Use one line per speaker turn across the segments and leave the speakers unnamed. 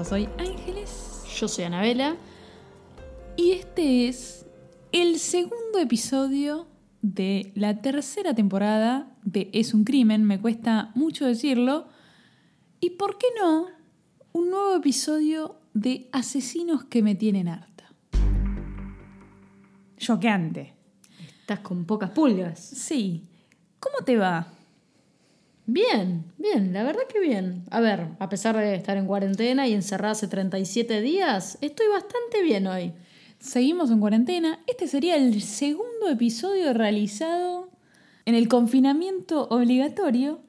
Yo soy Ángeles
Yo soy Anabela.
y este es el segundo episodio de la tercera temporada de Es un crimen, me cuesta mucho decirlo. Y por qué no, un nuevo episodio de Asesinos que me tienen harta. Choqueante.
Estás con pocas pulgas.
Sí. ¿Cómo te va?
Bien, bien, la verdad que bien. A ver, a pesar de estar en cuarentena y encerrada hace 37 días, estoy bastante bien hoy.
Seguimos en cuarentena. Este sería el segundo episodio realizado en el confinamiento obligatorio.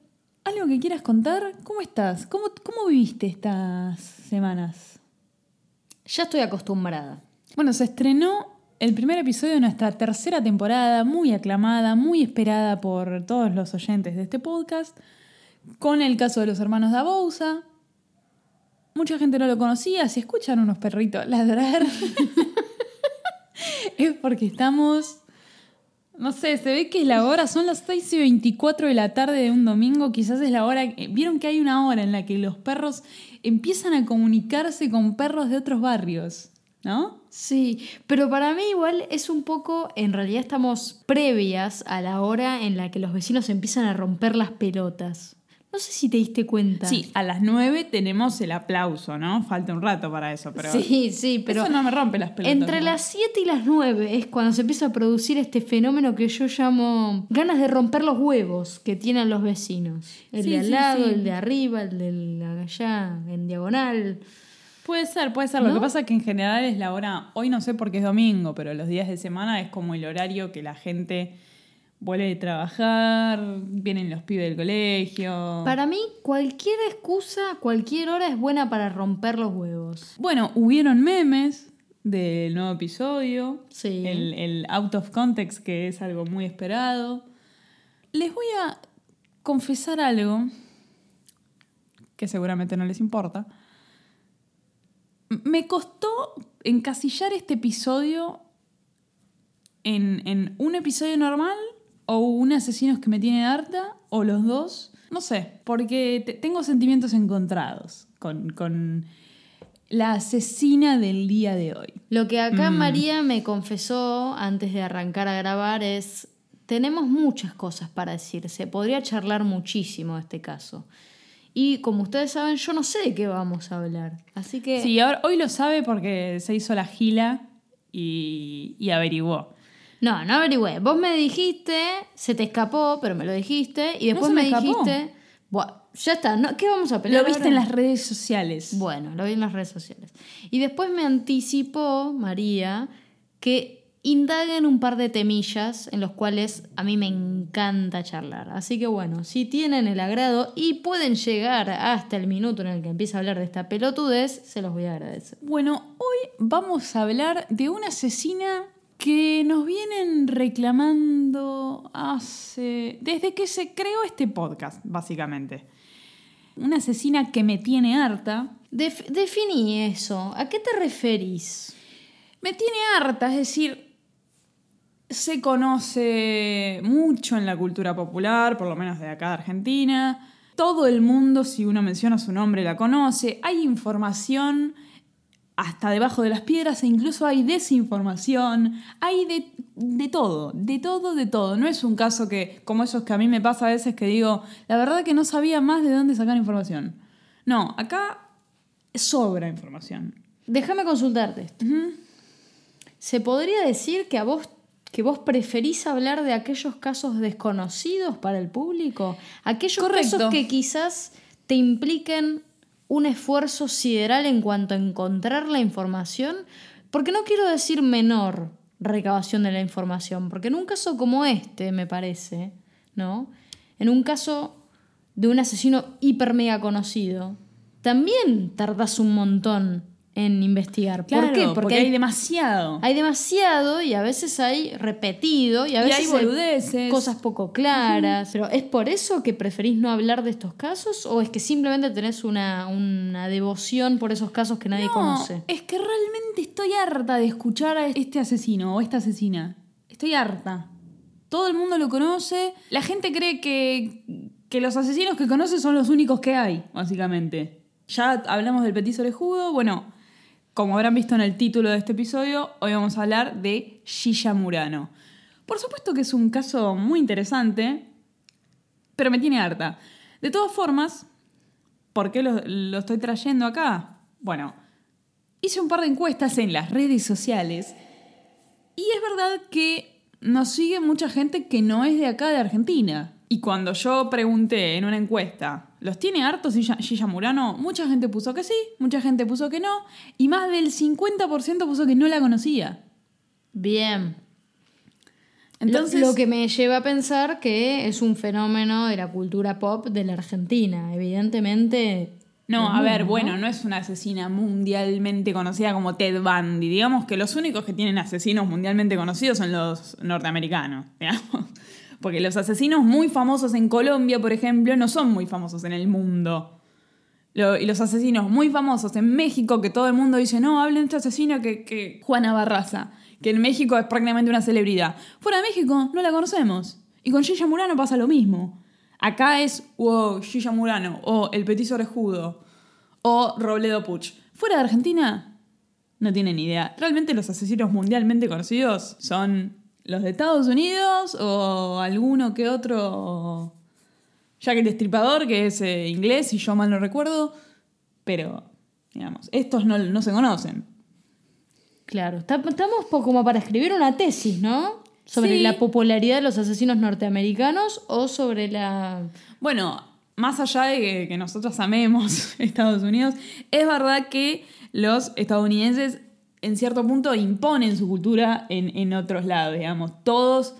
¿Algo que quieras contar? ¿Cómo estás? ¿Cómo, cómo viviste estas semanas?
Ya estoy acostumbrada.
Bueno, se estrenó el primer episodio de nuestra tercera temporada, muy aclamada, muy esperada por todos los oyentes de este podcast, con el caso de los hermanos Dabouza. Mucha gente no lo conocía, si escuchan unos perritos ladrar, es porque estamos... No sé, se ve que es la hora, son las 6 y 24 de la tarde de un domingo, quizás es la hora, vieron que hay una hora en la que los perros empiezan a comunicarse con perros de otros barrios, ¿no?
Sí, pero para mí igual es un poco, en realidad estamos previas a la hora en la que los vecinos empiezan a romper las pelotas. No sé si te diste cuenta.
Sí, a las 9 tenemos el aplauso, ¿no? Falta un rato para eso, pero
sí, sí, pero
eso no me rompe las pelotas.
entre
¿no?
las 7 y las 9 es cuando se empieza a producir este fenómeno que yo llamo ganas de romper los huevos que tienen los vecinos. El
Sí,
de al
sí,
lado,
sí.
el de arriba, el de allá, en diagonal.
Puede ser, puede ser. Lo que pasa es que en general es la hora, hoy no sé por qué es domingo, pero los días de semana es como el horario que la gente vuelve de trabajar, vienen los pibes del colegio.
Para mí, cualquier excusa, cualquier hora es buena para romper los huevos.
Bueno, hubieron memes del nuevo episodio,
Sí.
el, el out of context, que es algo muy esperado. Les voy a confesar algo que seguramente no les importa. Me costó encasillar este episodio en, en un episodio normal o un asesinos que me tiene harta o los dos. No sé, porque te- tengo sentimientos encontrados con, con la asesina del día de hoy.
Lo que acá
Mm.
María me confesó antes de arrancar a grabar es, tenemos muchas cosas para decir, se podría charlar muchísimo este caso. Y como ustedes saben, yo no sé de qué vamos a hablar. Así que...
Sí, ahora, hoy lo sabe porque se hizo la gila y, y averiguó.
No, no averigüé. Vos me dijiste, se te escapó, pero me lo dijiste. Y después
me
dijiste, "Buah, ya está, ¿no? ¿qué vamos a pelear?
Lo viste
ahora?".
en las redes sociales.
Bueno, lo vi en las redes sociales. Y después me anticipó María que indaguen un par de temillas en los cuales a mí me encanta charlar. Así que bueno, si tienen el agrado y pueden llegar hasta el minuto en el que empieza a hablar de esta pelotudez, se los voy a agradecer.
Bueno, hoy vamos a hablar de una asesina que nos vienen reclamando hace. desde que se creó este podcast, básicamente. Una asesina que me tiene harta.
Def- definí eso. ¿A qué te referís?
Me tiene harta, es decir, se conoce mucho en la cultura popular, por lo menos de acá de Argentina. Todo el mundo, si uno menciona su nombre, la conoce. Hay información hasta debajo de las piedras e incluso hay desinformación. Hay de, de todo, de todo, de todo. No es un caso que, como esos que a mí me pasa a veces que digo, la verdad que no sabía más de dónde sacar información. No, acá sobra información.
Déjame consultarte. ¿Se podría decir que a vos que vos preferís hablar de aquellos casos desconocidos para el público? Aquellos
Correcto.
casos que quizás te impliquen un esfuerzo sideral en cuanto a encontrar la información, porque no quiero decir menor recabación de la información, porque en un caso como este, me parece, ¿no? En un caso de un asesino hiper mega conocido, también tardás un montón en investigar.
Claro,
¿Por qué?
porque, hay, demasiado.
hay demasiado y a veces hay repetido y a
Y
veces
hay boludeces.
cosas poco claras. Pero ¿es por eso que preferís no hablar de estos casos o es que simplemente tenés una, una devoción por esos casos que nadie
No,
conoce?
Es que realmente estoy harta de escuchar a este asesino o esta asesina. Estoy harta. Todo el mundo lo conoce. La gente cree que, que los asesinos que conoce son los únicos que hay, básicamente. Ya hablamos del petiso orejudo. Bueno, como habrán visto en el título de este episodio, hoy vamos a hablar de Shisha Murano. Por supuesto que es un caso muy interesante, pero me tiene harta. De todas formas, ¿por qué lo, lo estoy trayendo acá? Bueno, hice un par de encuestas en las redes sociales y es verdad que nos sigue mucha gente que no es de acá de Argentina. Y cuando yo pregunté en una encuesta, ¿los tiene hartos Gilla Gilla Murano? Mucha gente puso que sí, mucha gente puso que no, y más del 50% puso que no la conocía.
Bien.
Entonces,
lo, lo que me lleva a pensar que es un fenómeno de la cultura pop de la Argentina. Evidentemente.
No, a ver, bueno, no es una asesina mundialmente conocida como Ted Bundy. Digamos que los únicos que tienen asesinos mundialmente conocidos son los norteamericanos, digamos. Porque los asesinos muy famosos en Colombia, por ejemplo, no son muy famosos en el mundo. Y los asesinos muy famosos en México, que todo el mundo dice, no, hablen de este asesino que, que Juana Barraza, que en México es prácticamente una celebridad. Fuera de México no la conocemos. Y con Gilla Murano pasa lo mismo. Acá es, wow, Gilla Murano, o El Petiso Orejudo, o Robledo Puch. Fuera de Argentina, no tienen idea. Realmente los asesinos mundialmente conocidos son los de Estados Unidos o alguno que otro. Jack el Destripador, que es eh, inglés, si yo mal no recuerdo. Pero, digamos, estos no, no se conocen.
Claro, estamos como para escribir una tesis, ¿no? Sobre
Sí.
la popularidad de los asesinos norteamericanos o sobre la...
Bueno, más allá de que, que nosotros amemos Estados Unidos, es verdad que los estadounidenses en cierto punto imponen su cultura en, en otros lados, digamos. Todos,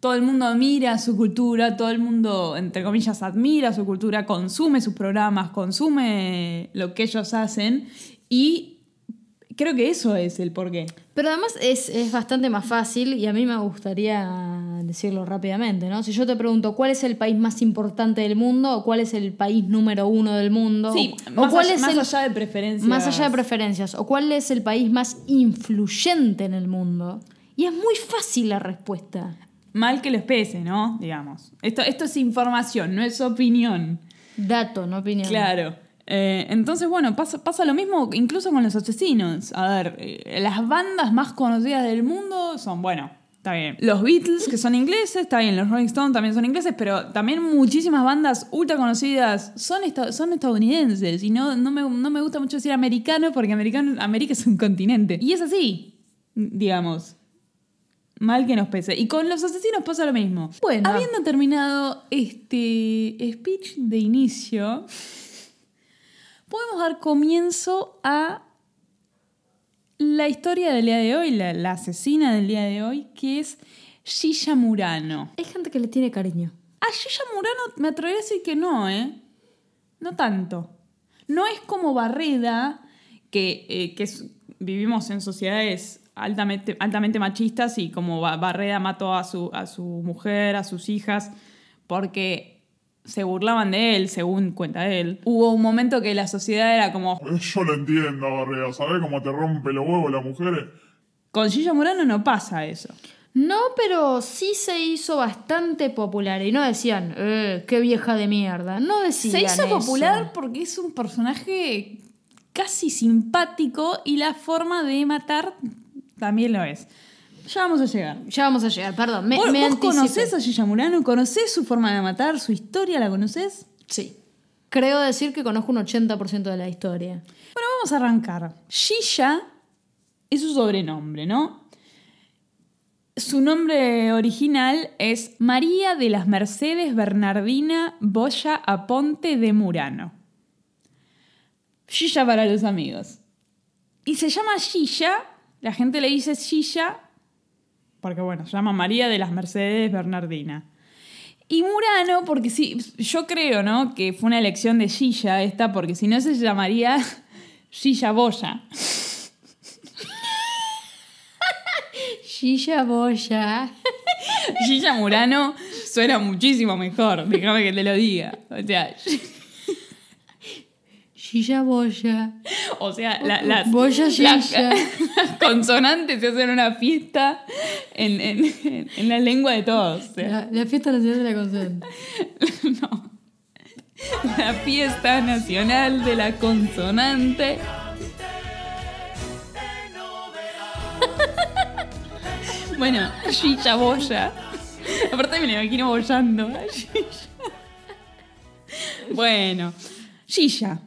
todo el mundo admira su cultura, todo el mundo, entre comillas, admira su cultura, consume sus programas, consume lo que ellos hacen y creo que eso es el porqué.
Pero además es, es bastante más fácil y a mí me gustaría decirlo rápidamente, ¿no? Si yo te pregunto cuál es el país más importante del mundo o cuál es el país número uno del mundo
Sí,
o, o
más,
cuál
allá,
es
más
el-
allá de preferencias.
más allá de preferencias o cuál es el país más influyente en el mundo y es muy fácil la respuesta.
Mal que les pese, ¿no? Digamos. Esto, esto es información, no es opinión.
Dato, no opinión.
Claro. Eh, entonces, bueno, pasa, pasa lo mismo incluso con los asesinos. A ver, eh, las bandas más conocidas del mundo son, bueno, está bien. Los Beatles, que son ingleses, está bien. Los Rolling Stones también son ingleses, pero también muchísimas bandas ultra conocidas son, esta- son estadounidenses. Y no, no, me, no me gusta mucho decir americano porque americano, América es un continente. Y es así, digamos. Mal que nos pese. Y con los asesinos pasa lo mismo.
Bueno.
Habiendo terminado este speech de inicio, podemos dar comienzo a la historia del día de hoy, la, la asesina del día de hoy, que es Shisha Murano.
Hay gente que le tiene cariño.
A Shisha Murano me atrevería a decir que no, ¿eh? No tanto. No es como Barreda, que, eh, que es- vivimos en sociedades altamente, altamente machistas y como Ba- Barreda mató a su, a su mujer, a sus hijas, porque se burlaban de él, según cuenta él. Hubo un momento que la sociedad era como,
Yo lo entiendo, Barrea. ¿Sabés cómo te rompe los huevos las mujeres?
con Shisha Murano no pasa eso.
No, pero sí se hizo bastante popular y no decían, eh, qué vieja de mierda. No decían
Se hizo
eso.
popular porque es un personaje casi simpático y la forma de matar también lo es. Ya vamos a llegar.
Ya vamos a llegar, perdón. Me,
¿Vos,
me
vos
anticipé.
conocés a Gilla Murano? ¿Conocés su forma de matar? ¿Su historia la conocés?
Sí. Creo decir que conozco un 80% de la historia.
Bueno, vamos a arrancar. Gilla es su sobrenombre, ¿no? Su nombre original es María de las Mercedes Bernardina Boya Aponte de Murano. Gilla para los amigos. Y se llama Gilla, la gente le dice Gilla, porque bueno, se llama María de las Mercedes Bernardina. Y Murano, porque sí, yo creo, ¿no? Que fue una elección de Gilla esta, porque si no se llamaría Gilla Boya.
Shisha Boya.
Gilla Murano suena muchísimo mejor, déjame que te lo diga. O sea,
Shisha Boya.
o sea la- las,
Boya
las-
Shisha.
las consonantes se hacen una fiesta en, en- en la lengua de todos. o sea.
La, la fiesta nacional de la consonante.
No. La fiesta nacional de la consonante. Bueno, Shisha Boya. Aparte me la imagino bollando. Bueno, Shisha,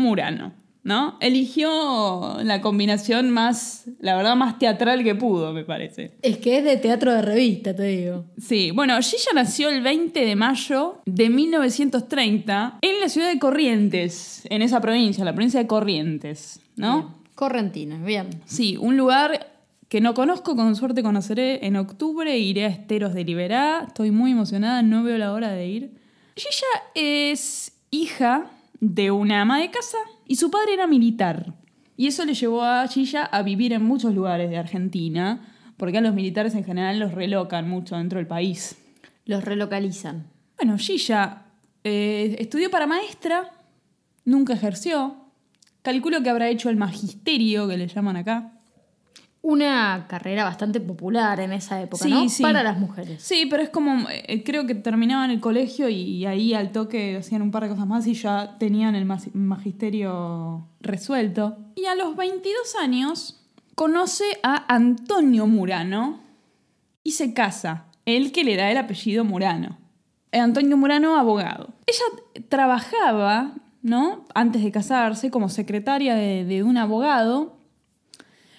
Murano, ¿no? Eligió la combinación más, la verdad, más teatral que pudo, me parece.
Es que es de teatro de revista, te digo.
Sí, bueno, Gilla nació el 20 de mayo de 1930 en la ciudad de Corrientes, en esa provincia, la provincia de Corrientes, ¿no?
Bien. Correntina, bien.
Sí, un lugar que no conozco, con suerte conoceré en octubre, iré a Esteros de Liberá, estoy muy emocionada, no veo la hora de ir. Gilla es hija de una ama de casa y su padre era militar. Y eso le llevó a Gilla a vivir en muchos lugares de Argentina, porque a los militares en general los relocan mucho dentro del país.
Los relocalizan.
Bueno, Gilla eh, estudió para maestra, nunca ejerció. Calculo que habrá hecho el magisterio, que le llaman acá.
Una carrera bastante popular en esa época,
Sí,
¿no?
sí.
Para las mujeres.
Sí, pero es como, eh, creo que terminaban el colegio y ahí al toque hacían un par de cosas más y ya tenían el magisterio resuelto. Y a los 22 años conoce a Antonio Murano y se casa, el que le da el apellido Murano. Eh, Antonio Murano, abogado. Ella trabajaba, ¿no? Antes de casarse, como secretaria de, de un abogado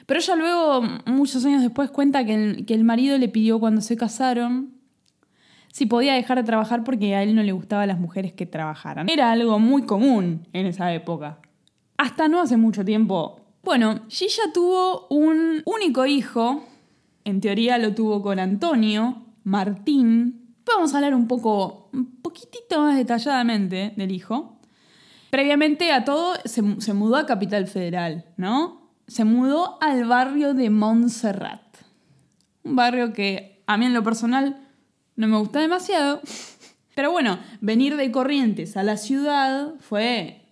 pero ella luego, muchos años después, cuenta que el, que el marido le pidió cuando se casaron si podía dejar de trabajar porque a él no le gustaban las mujeres que trabajaran. Era algo muy común en esa época. Hasta no hace mucho tiempo. Bueno, Gilla tuvo un único hijo. En teoría lo tuvo con Antonio, Martín. Vamos a hablar un poco, un poquitito más detalladamente del hijo. Previamente a todo, se, se mudó a Capital Federal, ¿no? Se mudó al barrio de Montserrat. Un barrio que a mí en lo personal no me gusta demasiado. Pero bueno, venir de Corrientes a la ciudad fue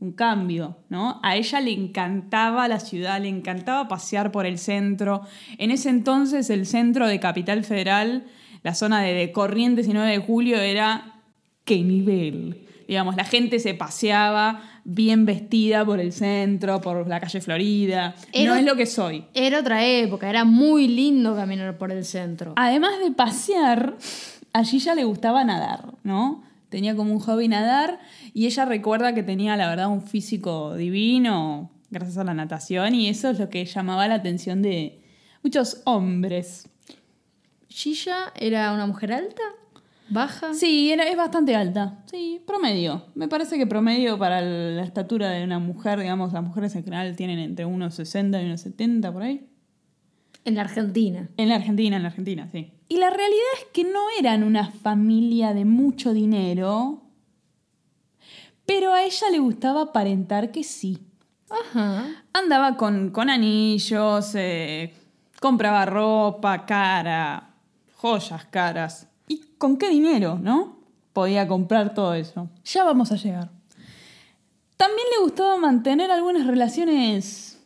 un cambio, ¿no? A ella le encantaba la ciudad, le encantaba pasear por el centro. En ese entonces el centro de Capital Federal, la zona de, Corrientes y 9 de Julio era qué nivel. Digamos, la gente se paseaba bien vestida por el centro, por la calle Florida.
Era-
No es lo que soy.
Era otra época, era muy lindo caminar por el centro.
Además de pasear, a Gilla le gustaba nadar, ¿no? Tenía como un hobby nadar y ella recuerda que tenía, la verdad, un físico divino gracias a la natación y eso es lo que llamaba la atención de muchos hombres.
Gilla era una mujer alta, baja.
Sí, era, es bastante alta. Sí, promedio. Me parece que promedio para la estatura de una mujer, digamos, las mujeres en general tienen entre unos 60 y unos 70 por ahí.
En la Argentina.
En la Argentina, en la Argentina, sí. Y la realidad es que no eran una familia de mucho dinero, pero a ella le gustaba aparentar que sí.
Ajá.
Andaba con, con anillos, eh, compraba ropa cara, joyas caras. ¿Y con qué dinero, no? Podía comprar todo eso. Ya vamos a llegar. También le gustaba mantener algunas relaciones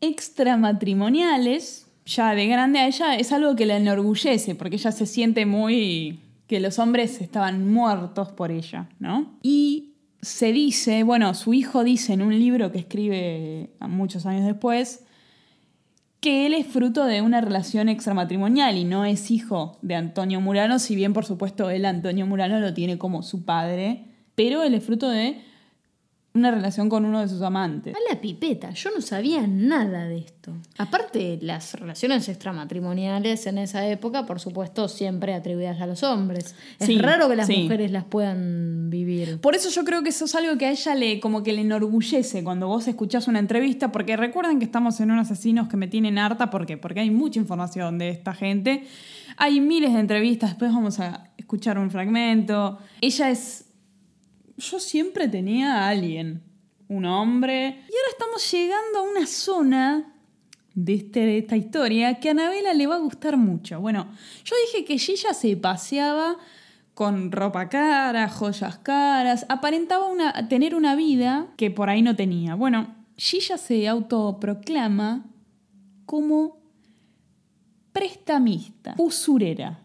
extramatrimoniales. Ya de grande a ella es algo que la enorgullece, porque ella se siente muy que los hombres estaban muertos por ella, ¿no? Y se dice, bueno, su hijo dice en un libro que escribe muchos años después, que él es fruto de una relación extramatrimonial y no es hijo de Antonio Murano, si bien por supuesto él, Antonio Murano, lo tiene como su padre, pero él es fruto de una relación con uno de sus amantes.
A la pipeta, yo no sabía nada de esto. Aparte, las relaciones extramatrimoniales en esa época, por supuesto, siempre atribuidas a los hombres. Es
Sí,
raro que las
sí.
mujeres las puedan vivir.
Por eso yo creo que eso es algo que a ella le como que le enorgullece cuando vos escuchás una entrevista, porque recuerden que estamos en unos asesinos que me tienen harta, ¿por qué? Porque hay mucha información de esta gente. Hay miles de entrevistas, después vamos a escuchar un fragmento. Ella es... Yo siempre tenía a alguien, un hombre. Y ahora estamos llegando a una zona de, este- de esta historia que a Anabela le va a gustar mucho. Bueno, yo dije que Gilla se paseaba con ropa cara, joyas caras, aparentaba una- tener una vida que por ahí no tenía. Bueno, Gilla se autoproclama como prestamista, usurera.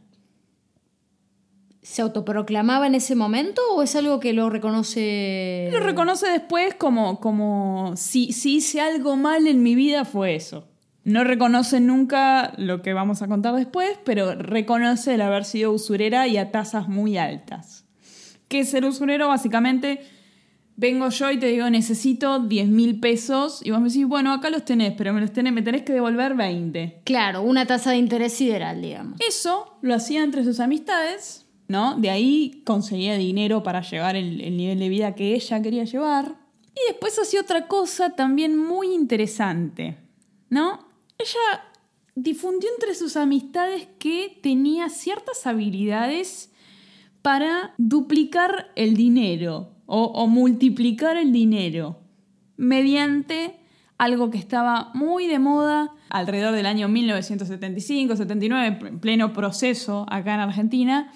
¿Se autoproclamaba en ese momento o es algo que lo reconoce?
Lo reconoce después como, como si, si hice algo mal en mi vida fue eso. No reconoce nunca lo que vamos a contar después, pero reconoce el haber sido usurera y a tasas muy altas. ¿Qué es ser usurero? Básicamente, vengo yo y te digo, necesito 10 mil pesos, y vos me decís, bueno, acá los tenés, pero me los tenés, me tenés que devolver 20.
Claro, una tasa de interés sideral, digamos.
Eso lo hacía entre sus amistades, ¿no? De ahí conseguía dinero para llevar el, el nivel de vida que ella quería llevar. Y después hacía otra cosa también muy interesante, ¿no? Ella difundió entre sus amistades que tenía ciertas habilidades para duplicar el dinero o, o multiplicar el dinero mediante algo que estaba muy de moda alrededor del año 1975-79, en pleno proceso acá en Argentina,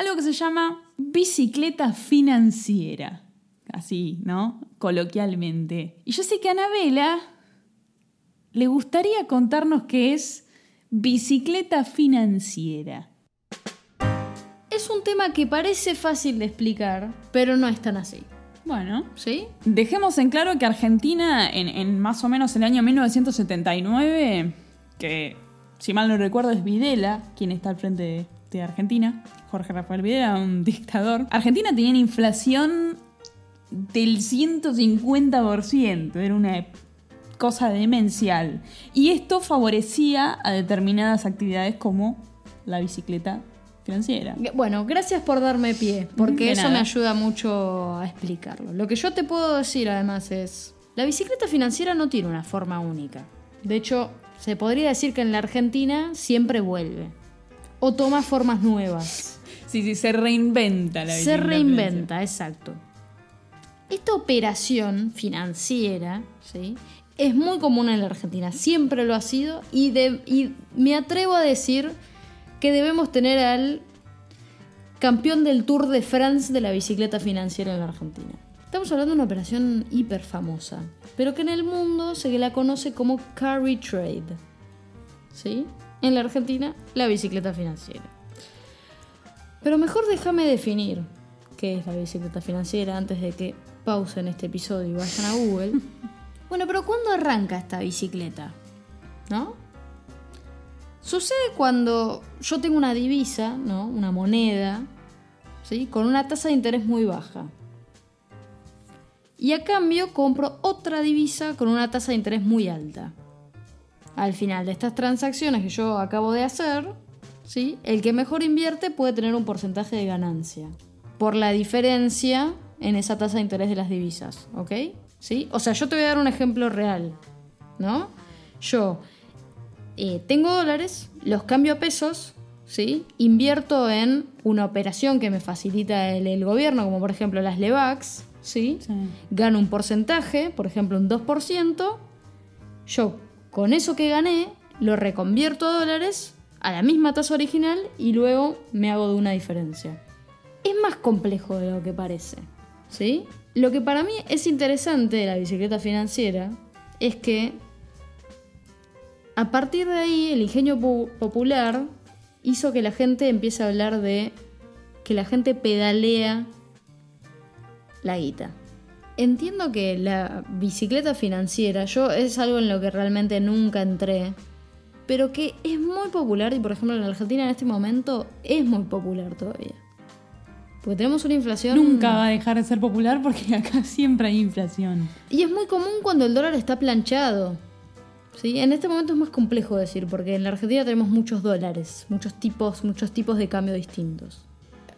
algo que se llama bicicleta financiera, así, ¿no? Coloquialmente. Y yo sé que a Anabela le gustaría contarnos qué es bicicleta financiera.
Es un tema que parece fácil de explicar, pero no es tan así.
Bueno,
¿Sí?
Dejemos en claro que Argentina, en, en más o menos el año 1979, que si mal no recuerdo es Videla quien está al frente de, de Argentina, Jorge Rafael Videla, un dictador, Argentina tenía una inflación del 150%, era una cosa demencial. Y esto favorecía a determinadas actividades como la bicicleta financiera.
Bueno, gracias por darme pie, porque
De
eso
nada.
me ayuda mucho a explicarlo. Lo que yo te puedo decir además es, la bicicleta financiera no tiene una forma única. De hecho, se podría decir que en la Argentina siempre vuelve. O toma formas nuevas.
Sí, sí, se reinventa la
Se reinventa, exacto. Esta operación financiera, ¿sí? Es muy común en la Argentina, siempre lo ha sido y, de- y me atrevo a decir que debemos tener al campeón del Tour de France de la bicicleta financiera en la Argentina. Estamos hablando de una operación hiper famosa, pero que en el mundo se la conoce como carry trade. ¿Sí? En la Argentina, la bicicleta financiera. Pero mejor déjame definir qué es la bicicleta financiera antes de que pausen este episodio y vayan a Google. bueno, pero ¿cuándo arranca esta bicicleta? ¿No? Sucede cuando yo tengo una divisa, ¿no? Una moneda, ¿sí? Con una tasa de interés muy baja. Y a cambio compro otra divisa con una tasa de interés muy alta. Al final de estas transacciones que yo acabo de hacer, ¿sí? el que mejor invierte puede tener un porcentaje de ganancia por la diferencia en esa tasa de interés de las divisas, ¿ok? ¿Sí? O sea, yo te voy a dar un ejemplo real, ¿no? Yo eh, tengo dólares, los cambio a pesos, ¿sí? Invierto en una operación que me facilita el, el gobierno, como por ejemplo las LEVAX, ¿sí?
Sí.
Gano un porcentaje, por ejemplo un 2%, yo con eso que gané lo reconvierto a dólares a la misma tasa original y luego me hago de una diferencia. Es más complejo de lo que parece, ¿sí? Lo que para mí es interesante de la bicicleta financiera es que a partir de ahí el ingenio po- popular hizo que la gente empiece a hablar de que la gente pedalea la guita. Entiendo que la bicicleta financiera, yo es algo en lo que realmente nunca entré, pero que es muy popular y por ejemplo en Argentina en este momento es muy popular todavía. Porque tenemos una inflación...
Nunca va a dejar de ser popular porque acá siempre hay inflación.
Y es muy común cuando el dólar está planchado. ¿Sí? En este momento es más complejo decir, porque en la Argentina tenemos muchos dólares, muchos tipos, muchos tipos de cambio distintos.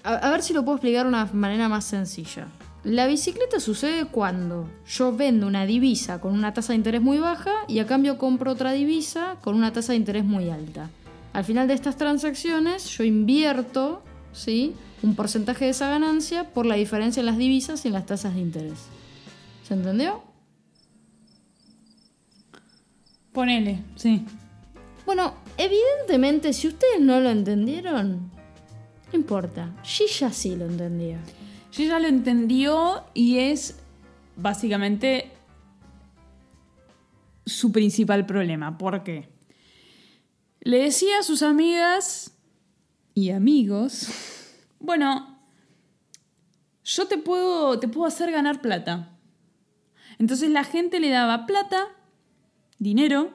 A, a ver si lo puedo explicar de una manera más sencilla. La bicicleta sucede cuando yo vendo una divisa con una tasa de interés muy baja y a cambio compro otra divisa con una tasa de interés muy alta. Al final de estas transacciones yo invierto, ¿sí? Un porcentaje de esa ganancia por la diferencia en las divisas y en las tasas de interés. ¿Se entendió?
Ponele, sí.
Bueno, evidentemente, si ustedes no lo entendieron, no importa. Gilla sí lo entendía.
Yo ya lo entendió y es básicamente su principal problema. ¿Por qué? Le decía a sus amigas y amigos, bueno, yo te puedo, te puedo hacer ganar plata. Entonces la gente le daba plata, dinero,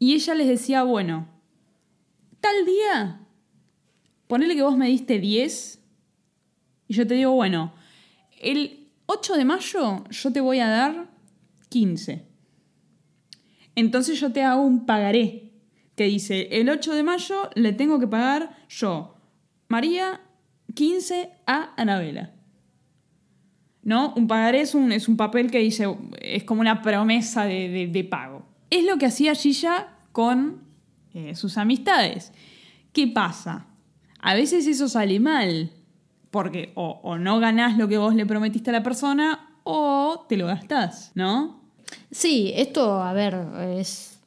y ella les decía, bueno, tal día, ponele que vos me diste 10, y yo te digo, bueno, el 8 de mayo yo te voy a dar 15. Entonces yo te hago un pagaré que dice, el 8 de mayo le tengo que pagar yo, María, 15 a Anabela. ¿No? Un pagaré es un, es un papel que dice, es como una promesa de, pago. Es lo que hacía Gilla con eh, sus amistades. ¿Qué pasa? A veces eso sale mal, porque o, o no ganás lo que vos le prometiste a la persona o te lo gastás, ¿no?
Sí, esto, a ver, es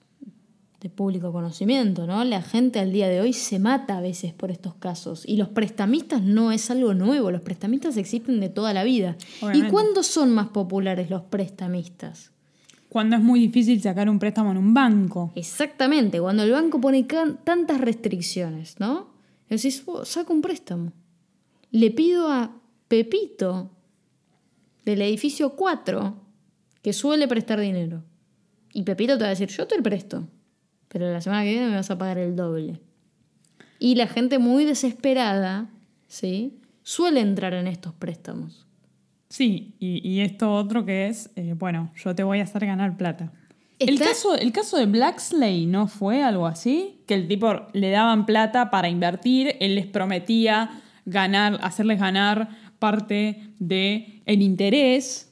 de público conocimiento, ¿no? La gente al día de hoy se mata a veces por estos casos. Y los prestamistas no es algo nuevo, los prestamistas existen de toda la vida.
Obviamente.
¿Y cuándo son más populares los prestamistas?
Cuando es muy difícil sacar un préstamo en un banco.
Exactamente, cuando el banco pone tantas restricciones, ¿no? Decís, "Oh, saco un préstamo. Le pido a Pepito del edificio 4 que suele prestar dinero. Y Pepito te va a decir, yo te lo presto, pero la semana que viene me vas a pagar el doble. Y la gente muy desesperada, ¿sí? Suele entrar en estos préstamos.
Sí, y, y esto otro que es, eh, bueno, yo te voy a hacer ganar plata. El caso, el caso de Blacksley no fue algo así, que el tipo le daban plata para invertir, él les prometía ganar, hacerles ganar parte de el interés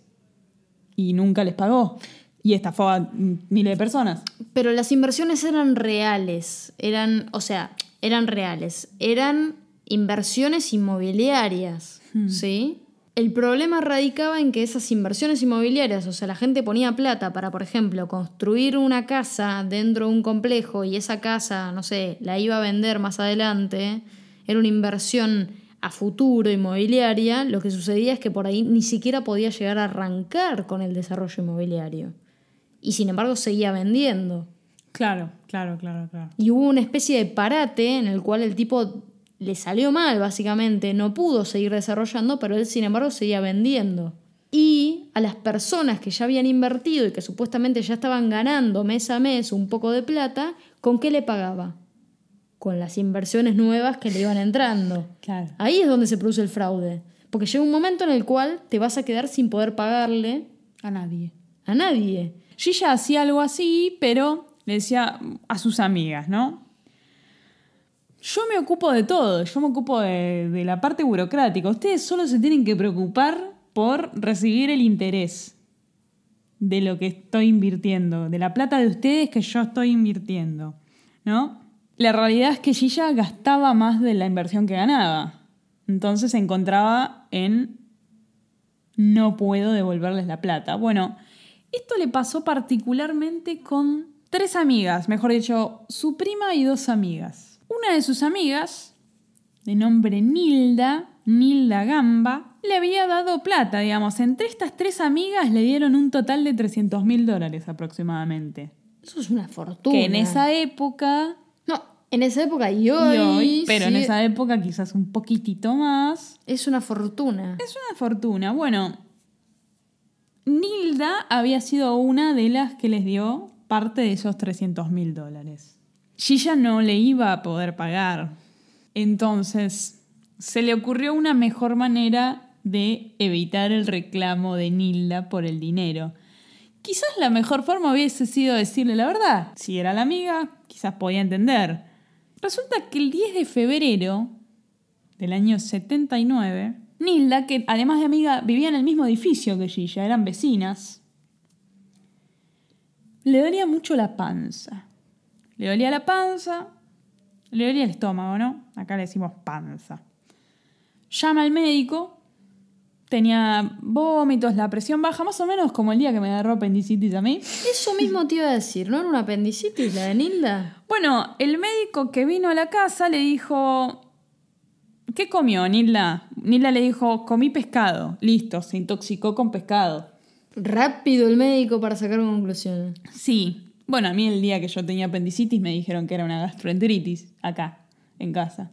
y nunca les pagó. Y estafó a miles de personas.
Pero las inversiones eran reales, eran, o sea, eran reales, eran inversiones inmobiliarias, ¿sí? El problema radicaba en que esas inversiones inmobiliarias, o sea, la gente ponía plata para, por ejemplo, construir una casa dentro de un complejo y esa casa, no sé, la iba a vender más adelante, era una inversión a futuro inmobiliaria, lo que sucedía es que por ahí ni siquiera podía llegar a arrancar con el desarrollo inmobiliario. Y sin embargo seguía vendiendo.
Claro, claro, claro, claro.
Y hubo una especie de parate en el cual el tipo le salió mal, básicamente, no pudo seguir desarrollando, pero él, sin embargo, seguía vendiendo. Y a las personas que ya habían invertido y que supuestamente ya estaban ganando mes a mes un poco de plata, ¿con qué le pagaba? Con las inversiones nuevas que le iban entrando.
Claro.
Ahí es donde se produce el fraude. Porque llega un momento en el cual te vas a quedar sin poder pagarle
A nadie.
a nadie.
Gilla hacía algo así, pero le decía a sus amigas, ¿no? Yo me ocupo de todo, yo me ocupo de, de la parte burocrática. Ustedes solo se tienen que preocupar por recibir el interés de lo que estoy invirtiendo, de la plata de ustedes que yo estoy invirtiendo, ¿no? La realidad es que Gilla gastaba más de la inversión que ganaba. Entonces se encontraba en no puedo devolverles la plata. Bueno, esto le pasó particularmente con tres amigas, mejor dicho, su prima y dos amigas. Una de sus amigas, de nombre Nilda, Nilda Gamba, le había dado plata, digamos. Entre estas tres amigas le dieron un total de 300 mil dólares aproximadamente.
Eso es una fortuna.
Que en esa época,
en esa época y
y
hoy.
pero en esa época quizás un poquitito más,
Es una fortuna.
Es una fortuna. Bueno, Nilda había sido una de las que les dio parte de esos 300 mil dólares. Gilla no le iba a poder pagar. Entonces, se le ocurrió una mejor manera de evitar el reclamo de Nilda por el dinero. Quizás la mejor forma hubiese sido decirle la verdad. Si era la amiga, quizás podía entender. Resulta que el 10 de febrero del año 79, Nilda, que además de amiga vivía en el mismo edificio que Gilla, eran vecinas, le dolía mucho la panza. le dolía la panza, le dolía el estómago, ¿no? Acá le decimos panza. Llama al médico, tenía vómitos, la presión baja, más o menos como el día que me agarró apendicitis a mí.
Eso mismo te iba a decir, ¿no era una apendicitis la de Nilda?
Bueno, el médico que vino a la casa le dijo, ¿qué comió Nilda? Nilda le dijo, comí pescado. Listo, se intoxicó con pescado.
Rápido el médico para sacar conclusiones.
Sí. Bueno, a mí el día que yo tenía apendicitis me dijeron que era una gastroenteritis acá, en casa.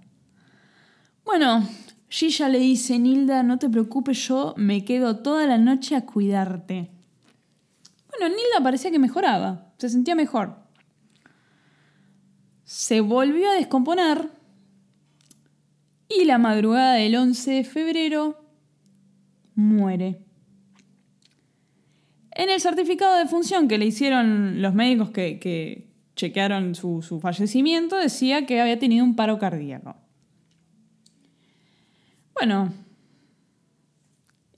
Bueno, Gilla le dice, Nilda, no te preocupes, yo me quedo toda la noche a cuidarte. Bueno, Nilda parecía que mejoraba, se sentía mejor. Se volvió a descomponer y la madrugada del 11 de febrero muere. En el certificado de función que le hicieron los médicos que, que chequearon su fallecimiento decía que había tenido un paro cardíaco. Bueno,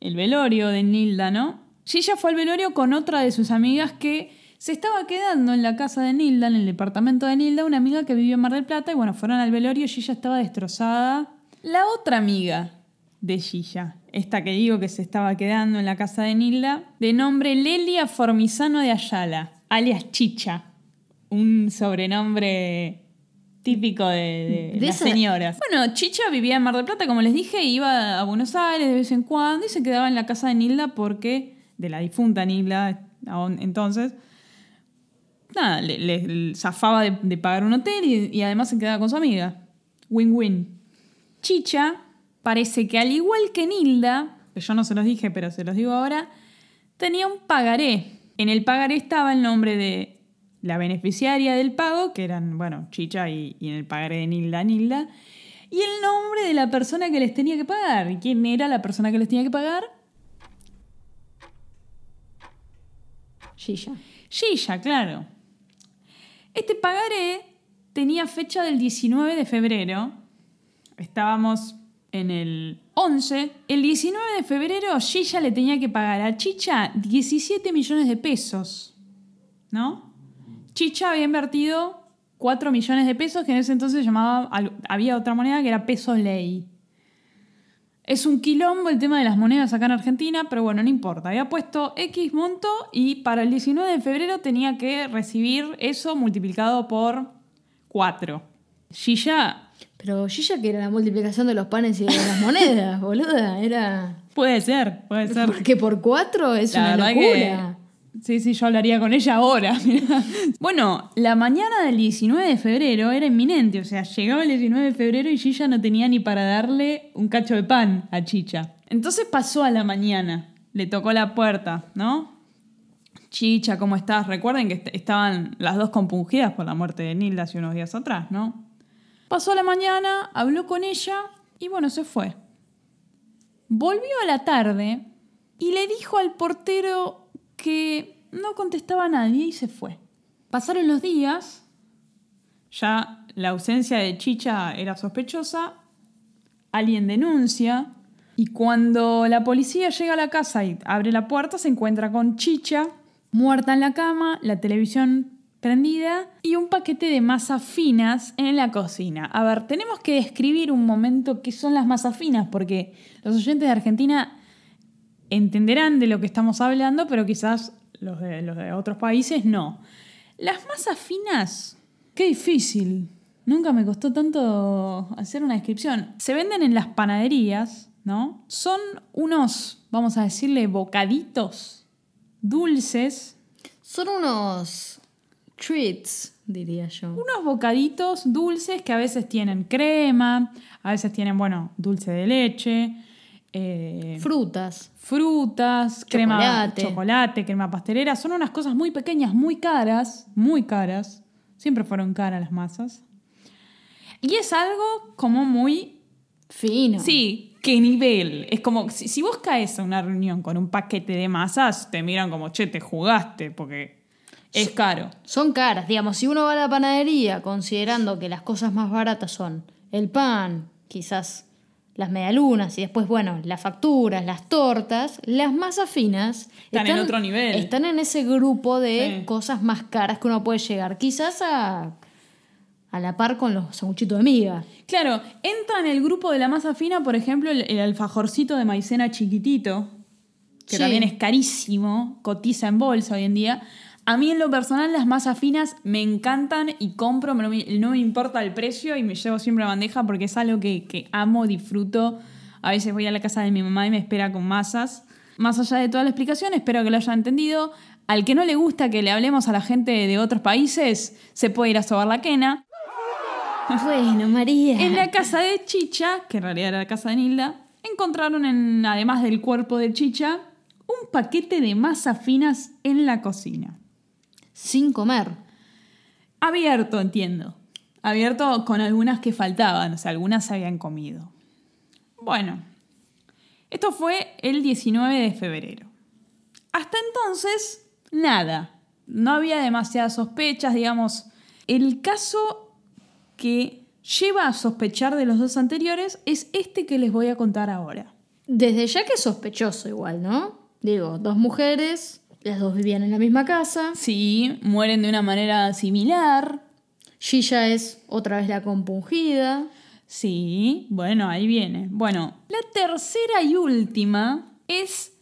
el velorio de Nilda, ¿no? Gilla fue al velorio con otra de sus amigas que se estaba quedando en la casa de Nilda, en el departamento de Nilda, una amiga que vivió en Mar del Plata, y bueno, fueron al velorio Gilla estaba destrozada. La otra amiga de Gilla, esta que digo que se estaba quedando en la casa de Nilda, de nombre Lelia Formizano de Ayala, alias Chicha, un sobrenombre típico de, de
De
las
esa-
señoras. Bueno, Chicha vivía en Mar del Plata, como les dije, iba a Buenos Aires de vez en cuando y se quedaba en la casa de Nilda porque, de la difunta Nilda, entonces, nada, le, le- le zafaba de, de pagar un hotel y, y además se quedaba con su amiga. Win-win. Chicha parece que al igual que Nilda, que yo no se los dije, pero se los digo ahora, tenía un pagaré. En el pagaré estaba el nombre de la beneficiaria del pago, que eran, bueno, Chicha y, y en el pagaré de Nilda, Nilda, y el nombre de la persona que les tenía que pagar. ¿Y quién era la persona que les tenía que pagar?
Gilla.
Gilla, claro. Este pagaré tenía fecha del 19 de febrero. Estábamos en el 11. El 19 de febrero Gilla le tenía que pagar a Chicha 17 millones de pesos. ¿No? Chicha había invertido 4 millones de pesos que en ese entonces llamaba, había otra moneda que era peso ley. Es un quilombo el tema de las monedas acá en Argentina, pero bueno, no importa. Había puesto X monto y para el 19 de febrero tenía que recibir eso multiplicado por 4. Gilla
Pero Gilla que era la multiplicación de los panes y de las monedas, boluda. Era.
puede ser, puede ser.
Porque por cuatro es
La
una locura.
Sí, sí, yo hablaría con ella ahora. bueno, la mañana del 19 de febrero era inminente, o sea, llegaba el 19 de febrero y Gilla no tenía ni para darle un cacho de pan a Chicha. Entonces pasó a la mañana, le tocó la puerta, ¿no? Chicha, ¿cómo estás? Recuerden que est- estaban las dos compungidas por la muerte de Nilda hace unos días atrás, ¿no? Pasó la mañana, habló con ella y bueno, se fue. Volvió a la tarde y le dijo al portero que no contestaba a nadie y se fue. Pasaron los días, ya la ausencia de Chicha era sospechosa, alguien denuncia y cuando la policía llega a la casa y abre la puerta se encuentra con Chicha muerta en la cama, la televisión prendida y un paquete de masas finas en la cocina. A ver, tenemos que describir un momento qué son las masas finas porque los oyentes de Argentina entenderán de lo que estamos hablando, pero quizás los de, los de otros países no. Las masas finas, qué difícil. Nunca me costó tanto hacer una descripción. Se venden en las panaderías, ¿no? Son unos, vamos a decirle, bocaditos dulces,
Son unos treats, diría yo.
unos bocaditos dulces que a veces tienen crema, a veces tienen, bueno, dulce de leche, eh,
Frutas.
frutas, crema,
Chocolate.
chocolate, crema pastelera. Son unas cosas muy pequeñas, muy caras, muy caras. Siempre fueron caras las masas. Y es algo como muy...
Fino.
Sí, ¿qué nivel? Es como, si, si vos caes a una reunión con un paquete de masas, te miran como, che, te jugaste, porque es caro.
Son caras, digamos, si uno va a la panadería considerando que las cosas más baratas son el pan, quizás las medialunas y después, bueno, las facturas, las tortas, las masas finas
Están en otro nivel.
Están en ese grupo de
Sí.
cosas más caras que uno puede llegar, quizás a a la par con los sanguchitos de miga.
Claro, entra en el grupo de la masa fina, por ejemplo, el, el alfajorcito de maicena chiquitito, que
Sí.
también es carísimo, cotiza en bolsa hoy en día. A mí en lo personal las masas finas me encantan y compro, no me, no me importa el precio y me llevo siempre bandeja porque es algo que, que amo, disfruto. A veces voy a la casa de mi mamá y me espera con masas. Más allá de toda la explicación, espero que lo hayan entendido. Al que no le gusta que le hablemos a la gente de otros países, se puede ir a sobar la quena.
Bueno, María.
En la casa de Chicha, que en realidad era la casa de Nilda, encontraron, en, además del cuerpo de Chicha, un paquete de masas finas en la cocina.
Sin comer.
Abierto, entiendo. Abierto con algunas que faltaban, o sea, algunas se habían comido. Bueno, esto fue el 19 de febrero. Hasta entonces, nada. No había demasiadas sospechas, digamos. El caso que lleva a sospechar de los dos anteriores es este que les voy a contar ahora.
Desde ya que es sospechoso igual, ¿no? Digo, dos mujeres, las dos vivían en la misma casa.
Sí, mueren de una manera similar.
Gilla es otra vez la compungida.
Sí, bueno, ahí viene. Bueno, la tercera y última es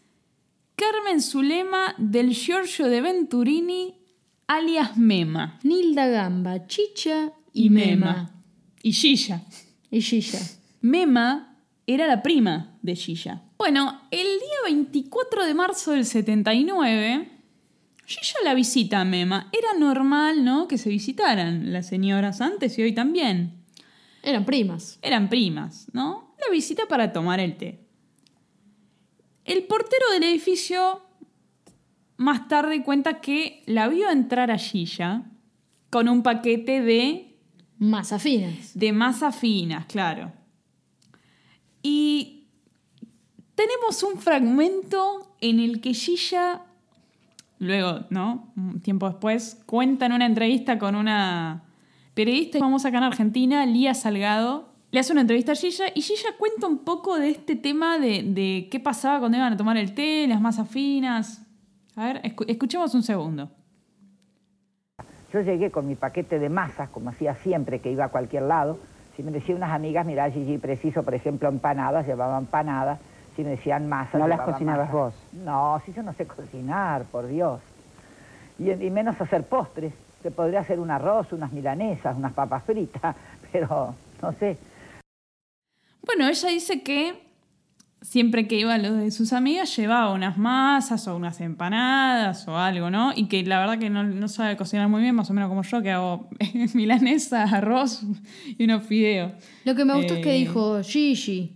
Carmen Zulema del Giorgio de Venturini, alias Mema.
Nilda Gamba, Chicha y, Mema.
Y Gilla.
Y Gilla.
Mema era la prima de Gilla. Bueno, el día 24 de marzo del 79, Gilla la visita a Mema. Era normal, ¿no? Que se visitaran las señoras antes y hoy también.
Eran primas.
Eran primas, ¿no? La visita para tomar el té. El portero del edificio más tarde cuenta que la vio entrar a Gilla con un paquete de,
Más afinas.
de masa finas, claro. Y tenemos un fragmento en el que Gilla, luego, ¿no? Un tiempo después, cuenta en una entrevista con una periodista famosa acá en Argentina, Lía Salgado. Le hace una entrevista a Gilla y Gilla cuenta un poco de este tema de, de qué pasaba cuando iban a tomar el té, las masas finas. A ver, escu- escuchemos un segundo.
Yo llegué con mi paquete de masas, como hacía siempre que iba a cualquier lado. Si me decían unas amigas, mira, Gigi, preciso, por ejemplo, empanadas, llevaba empanadas. Si me decían masas,
¿No las cocinabas vos?
No, si yo no sé cocinar, por Dios. Y, y menos hacer postres. Te podría hacer un arroz, unas milanesas, unas papas fritas, pero no sé.
Bueno, ella dice que siempre que iba a lo de sus amigas llevaba unas masas o unas empanadas o algo, ¿no? Y que la verdad que no, no sabe cocinar muy bien, más o menos como yo, que hago milanesa, arroz y unos fideos.
Lo que me gustó es que
Eh.
dijo Gigi.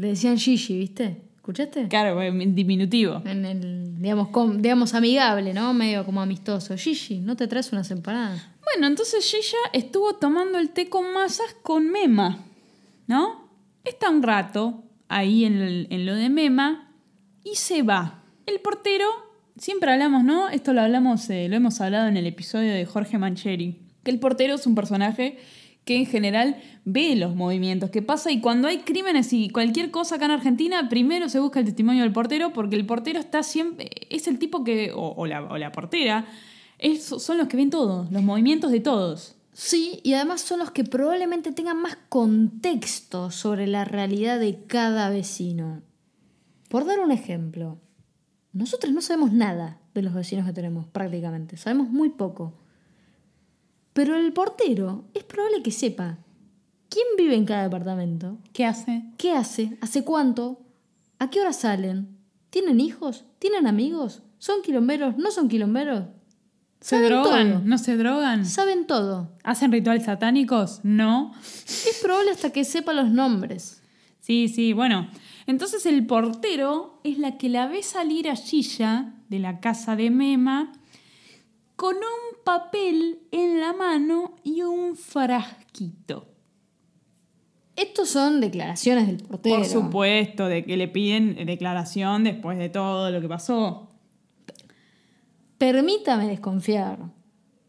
Le decían Gigi, ¿viste? ¿Escuchaste?
Claro, en diminutivo.
En el, digamos, com- digamos, amigable, ¿no? Medio como amistoso. Gigi, ¿no te traes unas empanadas?
Bueno, entonces Gilla estuvo tomando el té con masas con Mema, ¿no? Está un rato ahí en, el- en lo de Mema y se va. El portero, siempre hablamos, ¿no? Esto lo hablamos, eh, lo hemos hablado en el episodio de Jorge Mancheri, que el portero es un personaje que en general ve los movimientos que pasa y cuando hay crímenes y cualquier cosa acá en Argentina, primero se busca el testimonio del portero porque el portero está siempre, es el tipo que, o, o la, o la portera, es- son los que ven todo, los movimientos de todos.
Sí, y además son los que probablemente tengan más contexto sobre la realidad de cada vecino. Por dar un ejemplo, nosotros no sabemos nada de los vecinos que tenemos, prácticamente. Sabemos muy poco. Pero el portero es probable que sepa quién vive en cada departamento,
¿Qué hace?
qué hace, hace cuánto, a qué hora salen, tienen hijos, tienen amigos, son quilomberos, no son quilomberos.
¿Se
Saben
drogan?
todo.
¿No se drogan?
Saben todo.
¿Hacen rituales satánicos? No.
Es probable hasta que sepa los nombres.
Sí, sí, bueno. Entonces el portero es la que la ve salir a Gilla de la casa de Mema con un papel en la mano y un frasquito.
Estos son declaraciones del portero.
Por supuesto, de que le piden declaración después de todo lo que pasó.
Permítame desconfiar.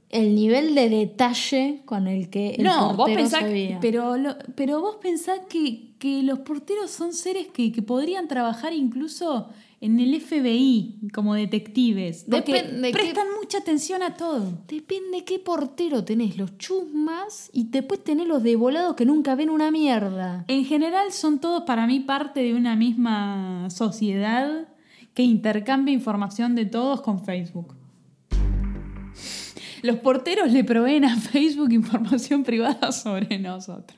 El nivel de detalle con el que el
no, vos pensás,
sabía.
pero, lo- pero vos pensás que, que los porteros son seres que, que podrían trabajar incluso en el FBI como detectives. Porque
Depende qué-
prestan mucha atención a todo.
Depende qué portero tenés, los chusmas y después tenés los de volados que nunca ven una mierda.
En general son todos para mí parte de una misma sociedad que intercambia información de todos con Facebook. Los porteros le proveen a Facebook información privada sobre nosotros.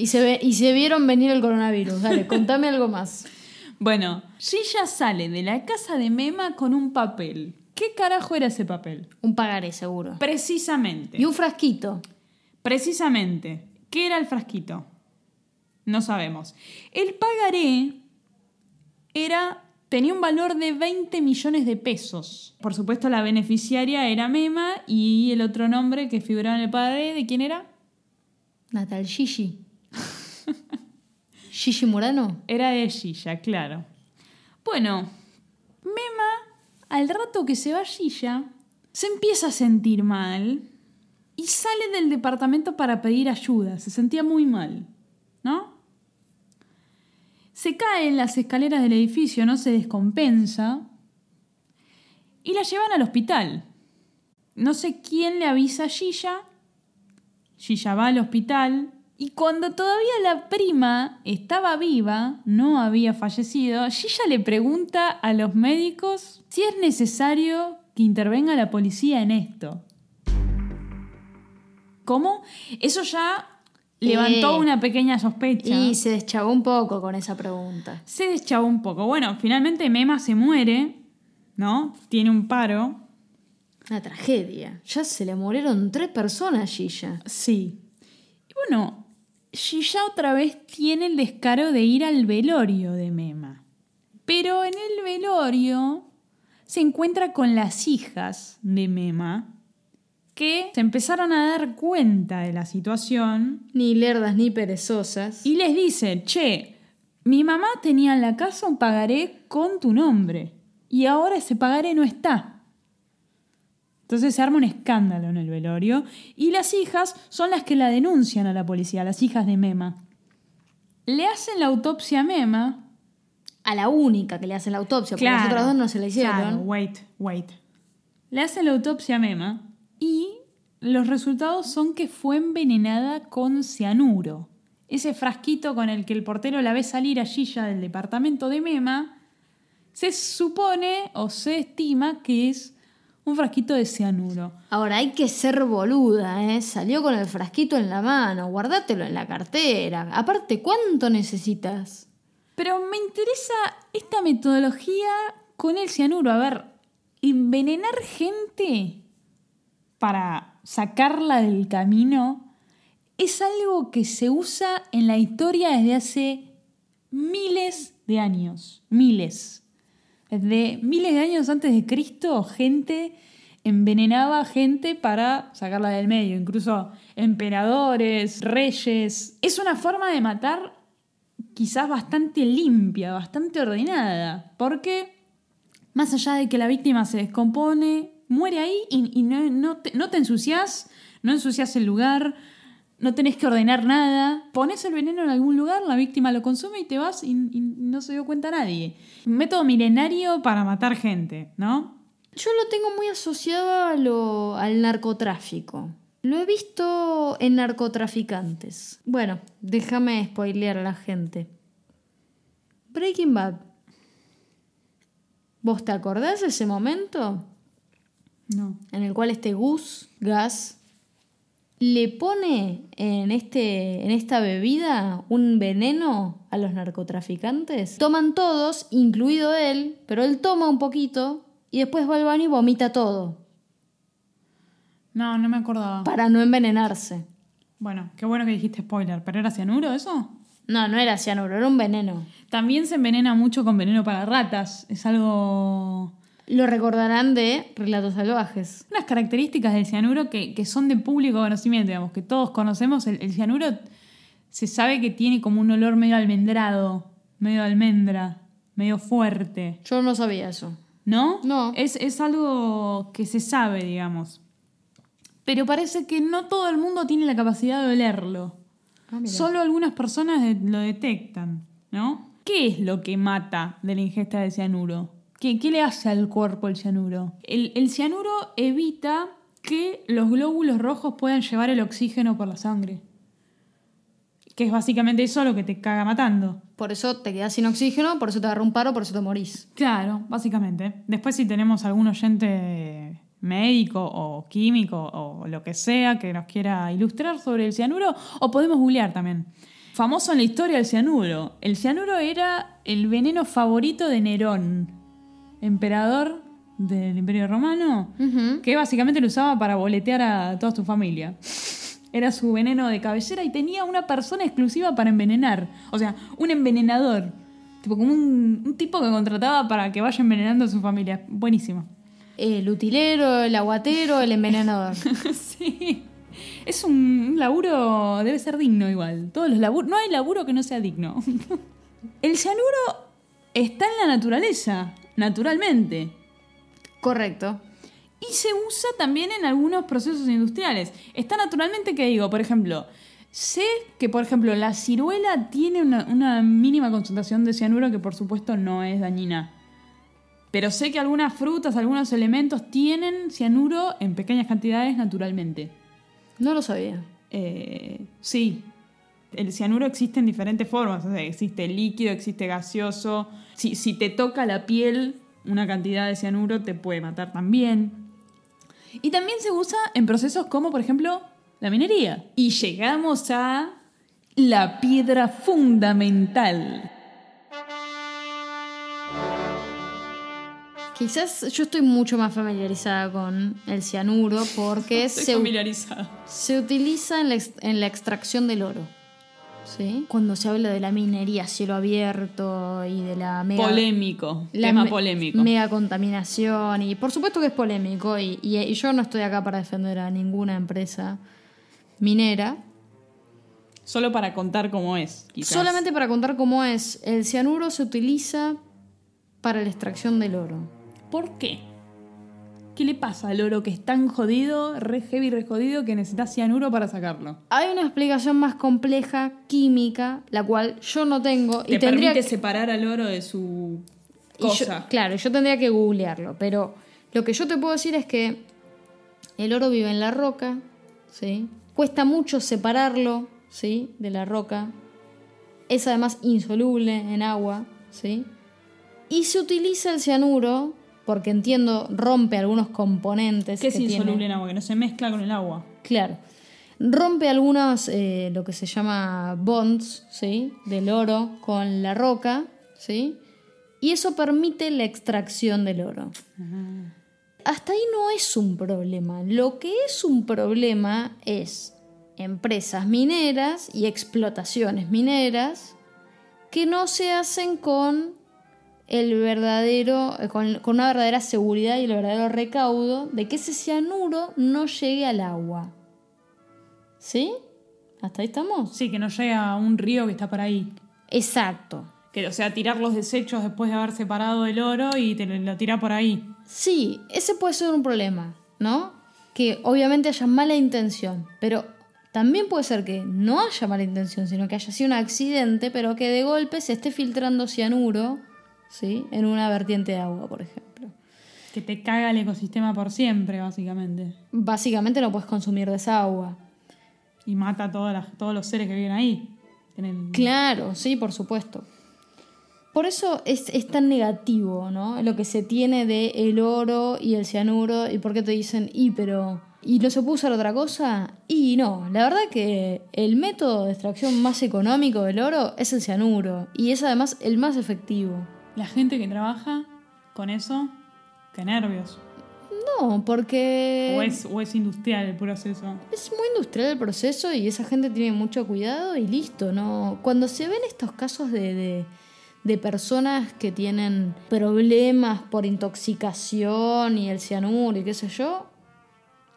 Y se, ve, y se vieron venir el coronavirus. Dale, contame algo más.
Bueno, Gilla sale de la casa de Mema con un papel. ¿Qué carajo era ese papel?
Un pagaré, seguro.
Precisamente.
Y un frasquito.
Precisamente. ¿Qué era el frasquito? No sabemos. El pagaré era tenía un valor de 20 millones de pesos. Por supuesto, la beneficiaria era Mema y el otro nombre que figuraba en el pagaré, ¿de quién era?
Natal Gigi. Gigi Murano.
Era de Gilla, claro. Bueno, Mema, al rato que se va Gilla, se empieza a sentir mal y sale del departamento para pedir ayuda. Se sentía muy mal, ¿no? Se cae en las escaleras del edificio, no se descompensa y la llevan al hospital. No sé quién le avisa a Gilla. Gilla va al hospital y cuando todavía la prima estaba viva, no había fallecido, Gilla le pregunta a los médicos si es necesario que intervenga la policía en esto. ¿Cómo? Eso ya levantó
Eh,
una pequeña sospecha.
Y se deschavó un poco con esa pregunta.
Se deschavó un poco. Bueno, finalmente Mema se muere, ¿no? Tiene un paro.
Una tragedia. Ya se le murieron tres personas, Gilla.
Sí. Y bueno, Gilla otra vez tiene el descaro de ir al velorio de Mema. Pero en el velorio se encuentra con las hijas de Mema que se empezaron a dar cuenta de la situación
Ni lerdas ni perezosas.
y les dicen, che, mi mamá tenía en la casa un pagaré con tu nombre y ahora ese pagaré no está. Entonces se arma un escándalo en el velorio y las hijas son las que la denuncian a la policía, las hijas de Mema. Le hacen la autopsia a Mema.
A la única que le hacen la autopsia, porque las otras dos no se la hicieron.
Claro, wait, wait. Le hacen la autopsia a Mema y los resultados son que fue envenenada con cianuro. Ese frasquito con el que el portero la ve salir a Gilla del departamento de Mema, se supone o se estima que es un frasquito de cianuro.
Ahora, hay que ser boluda, ¿eh? Salió con el frasquito en la mano, guardátelo en la cartera. Aparte, ¿cuánto necesitas?
Pero me interesa esta metodología con el cianuro. A ver, envenenar gente para sacarla del camino es algo que se usa en la historia desde hace miles de años. Miles. Desde miles de años antes de Cristo, gente envenenaba gente para sacarla del medio. Incluso emperadores, reyes. Es una forma de matar quizás bastante limpia, bastante ordenada, porque más allá de que la víctima se descompone, muere ahí y, no te, no te ensucias, no ensucias el lugar, no tenés que ordenar nada, pones el veneno en algún lugar, la víctima lo consume y te vas y, y no se dio cuenta nadie. Un método milenario para matar gente, ¿no?
Yo lo tengo muy asociado a lo- al narcotráfico. Lo he visto en narcotraficantes. Bueno, déjame spoilear a la gente. Breaking Bad. ¿Vos te acordás de ese momento
No.
en el cual este Gus, Gas, le pone en, este, en esta bebida un veneno a los narcotraficantes? Toman todos, incluido él, pero él toma un poquito y después va al baño y vomita todo
No, no me acordaba.
para no envenenarse.
Bueno, qué bueno que dijiste spoiler, ¿pero era cianuro eso?
No, no era cianuro, era un veneno.
También se envenena mucho con veneno para ratas. Es algo.
Lo recordarán de Relatos Salvajes.
Unas características del cianuro que, que son de público conocimiento, digamos, que todos conocemos. El, el cianuro se sabe que tiene como un olor medio almendrado, medio almendra, medio fuerte.
Yo no sabía eso.
¿No?
No.
Es, es algo que se sabe, digamos. Pero parece que no todo el mundo tiene la capacidad de olerlo.
Ah.
Solo algunas personas lo detectan, ¿no? ¿Qué ¿qué es lo que mata de la ingesta de cianuro? ¿Qué, qué le hace al cuerpo el cianuro? El, el cianuro evita que los glóbulos rojos puedan llevar el oxígeno por la sangre. Que es básicamente eso lo que te caga matando.
Por eso te quedas sin oxígeno, por eso te agarra un paro, por eso te morís.
Claro, básicamente. Después si tenemos algún oyente médico o químico o lo que sea que nos quiera ilustrar sobre el cianuro, o podemos googlear también. Famoso en la historia el cianuro. El cianuro era el veneno favorito de Nerón, emperador del Imperio Romano, que básicamente lo usaba para boletear a toda su familia. Era su veneno de cabecera y tenía una persona exclusiva para envenenar. O sea, un envenenador. Tipo, como un, un tipo que contrataba para que vaya envenenando a su familia. Buenísimo.
El utilero, el aguatero, el envenenador.
sí. Es un, un laburo, debe ser digno igual. Todos los laburos, no hay laburo que no sea digno. El cianuro está en la naturaleza, naturalmente.
Correcto.
Y se usa también en algunos procesos industriales. Está naturalmente que digo, por ejemplo, sé que, por ejemplo, la ciruela tiene una, una mínima concentración de cianuro que por supuesto no es dañina. Pero sé que algunas frutas, algunos elementos tienen cianuro en pequeñas cantidades naturalmente.
No lo sabía.
Eh, sí, el cianuro existe en diferentes formas. O sea, existe líquido, existe gaseoso. Si, si te toca la piel, una cantidad de cianuro te puede matar también. Y también se usa en procesos como, por ejemplo, la minería. Y llegamos a la piedra fundamental.
Quizás yo estoy mucho más familiarizada con el cianuro porque se, se utiliza en la, en la extracción del oro. ¿Sí? Cuando se habla de la minería a cielo abierto y de la mega,
Polémico.
la
tema
me-
polémico.
mega contaminación y por supuesto que es polémico y, y- y yo no estoy acá para defender a ninguna empresa minera.
Solo para contar cómo es. quizás.
Solamente para contar cómo es, el cianuro se utiliza para la extracción del oro.
¿Por qué? ¿Qué le pasa al oro que es tan jodido, re heavy, re jodido, que necesita cianuro para sacarlo?
Hay una explicación más compleja, química, la cual yo no tengo y
Te
tendría
permite
que-
separar al oro de su
y yo-
cosa.
claro, yo tendría que googlearlo, pero lo que yo te puedo decir es que el oro vive en la roca, ¿sí? Cuesta mucho separarlo, ¿sí? De la roca. Es además insoluble en agua, ¿sí? Y se utiliza el cianuro porque entiendo rompe algunos componentes
que es
que tiene.
insoluble en agua, que no se mezcla con el agua.
Claro. Rompe algunos, eh, lo que se llama bonds, ¿sí? Del oro con la roca, ¿sí? Y eso permite la extracción del oro. Hasta ahí no es un problema. Lo que es un problema es empresas mineras y explotaciones mineras que no se hacen con el verdadero, eh, con, con una verdadera seguridad y el verdadero recaudo de que ese cianuro no llegue al agua. ¿Sí? ¿Hasta ahí estamos?
Sí, que no llega a un río que está por ahí.
Exacto.
Que, o sea, tirar los desechos después de haber separado el oro y te lo, lo tira por ahí.
Sí, ese puede ser un problema, ¿no? Que obviamente haya mala intención, pero también puede ser que no haya mala intención, sino que haya sido un accidente, pero que de golpe se esté filtrando cianuro, ¿sí? En una vertiente de agua, por ejemplo.
Que te caga el ecosistema por siempre, básicamente.
Básicamente no puedes consumir de esa agua.
Y mata a todas las- todos los seres que viven ahí. En el-
Claro, sí, por supuesto. Por eso es, es tan negativo, ¿no? Lo que se tiene de el oro y el cianuro y por qué te dicen, y pero, ¿y no se puede usar otra cosa? Y no, la verdad que el método de extracción más económico del oro es el cianuro y es además el más efectivo.
La gente que trabaja con eso, qué nervios.
No, porque
O es, o es industrial el proceso.
es muy industrial el proceso y esa gente tiene mucho cuidado y listo, ¿no? Cuando se ven estos casos de, de, de personas que tienen problemas por intoxicación y el cianuro y qué sé yo,